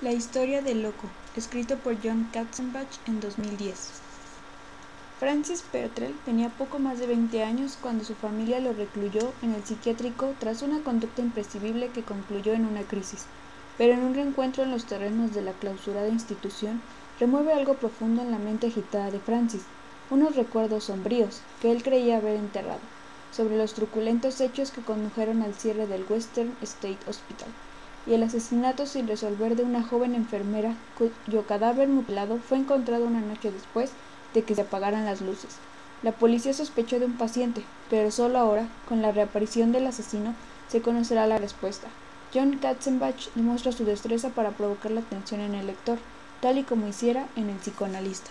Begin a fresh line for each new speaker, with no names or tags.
La historia del loco, escrito por John Katzenbach en 2010. Francis Petrel tenía poco más de 20 años cuando su familia lo recluyó en el psiquiátrico tras una conducta imprescindible que concluyó en una crisis. Pero en un reencuentro en los terrenos de la clausurada institución, remueve algo profundo en la mente agitada de Francis, unos recuerdos sombríos que él creía haber enterrado, sobre los truculentos hechos que condujeron al cierre del Western State Hospital y el asesinato sin resolver de una joven enfermera cuyo cadáver mutilado fue encontrado una noche después de que se apagaran las luces. La policía sospechó de un paciente, pero solo ahora, con la reaparición del asesino, se conocerá la respuesta. John Katzenbach demuestra su destreza para provocar la atención en el lector, tal y como hiciera en El psicoanalista.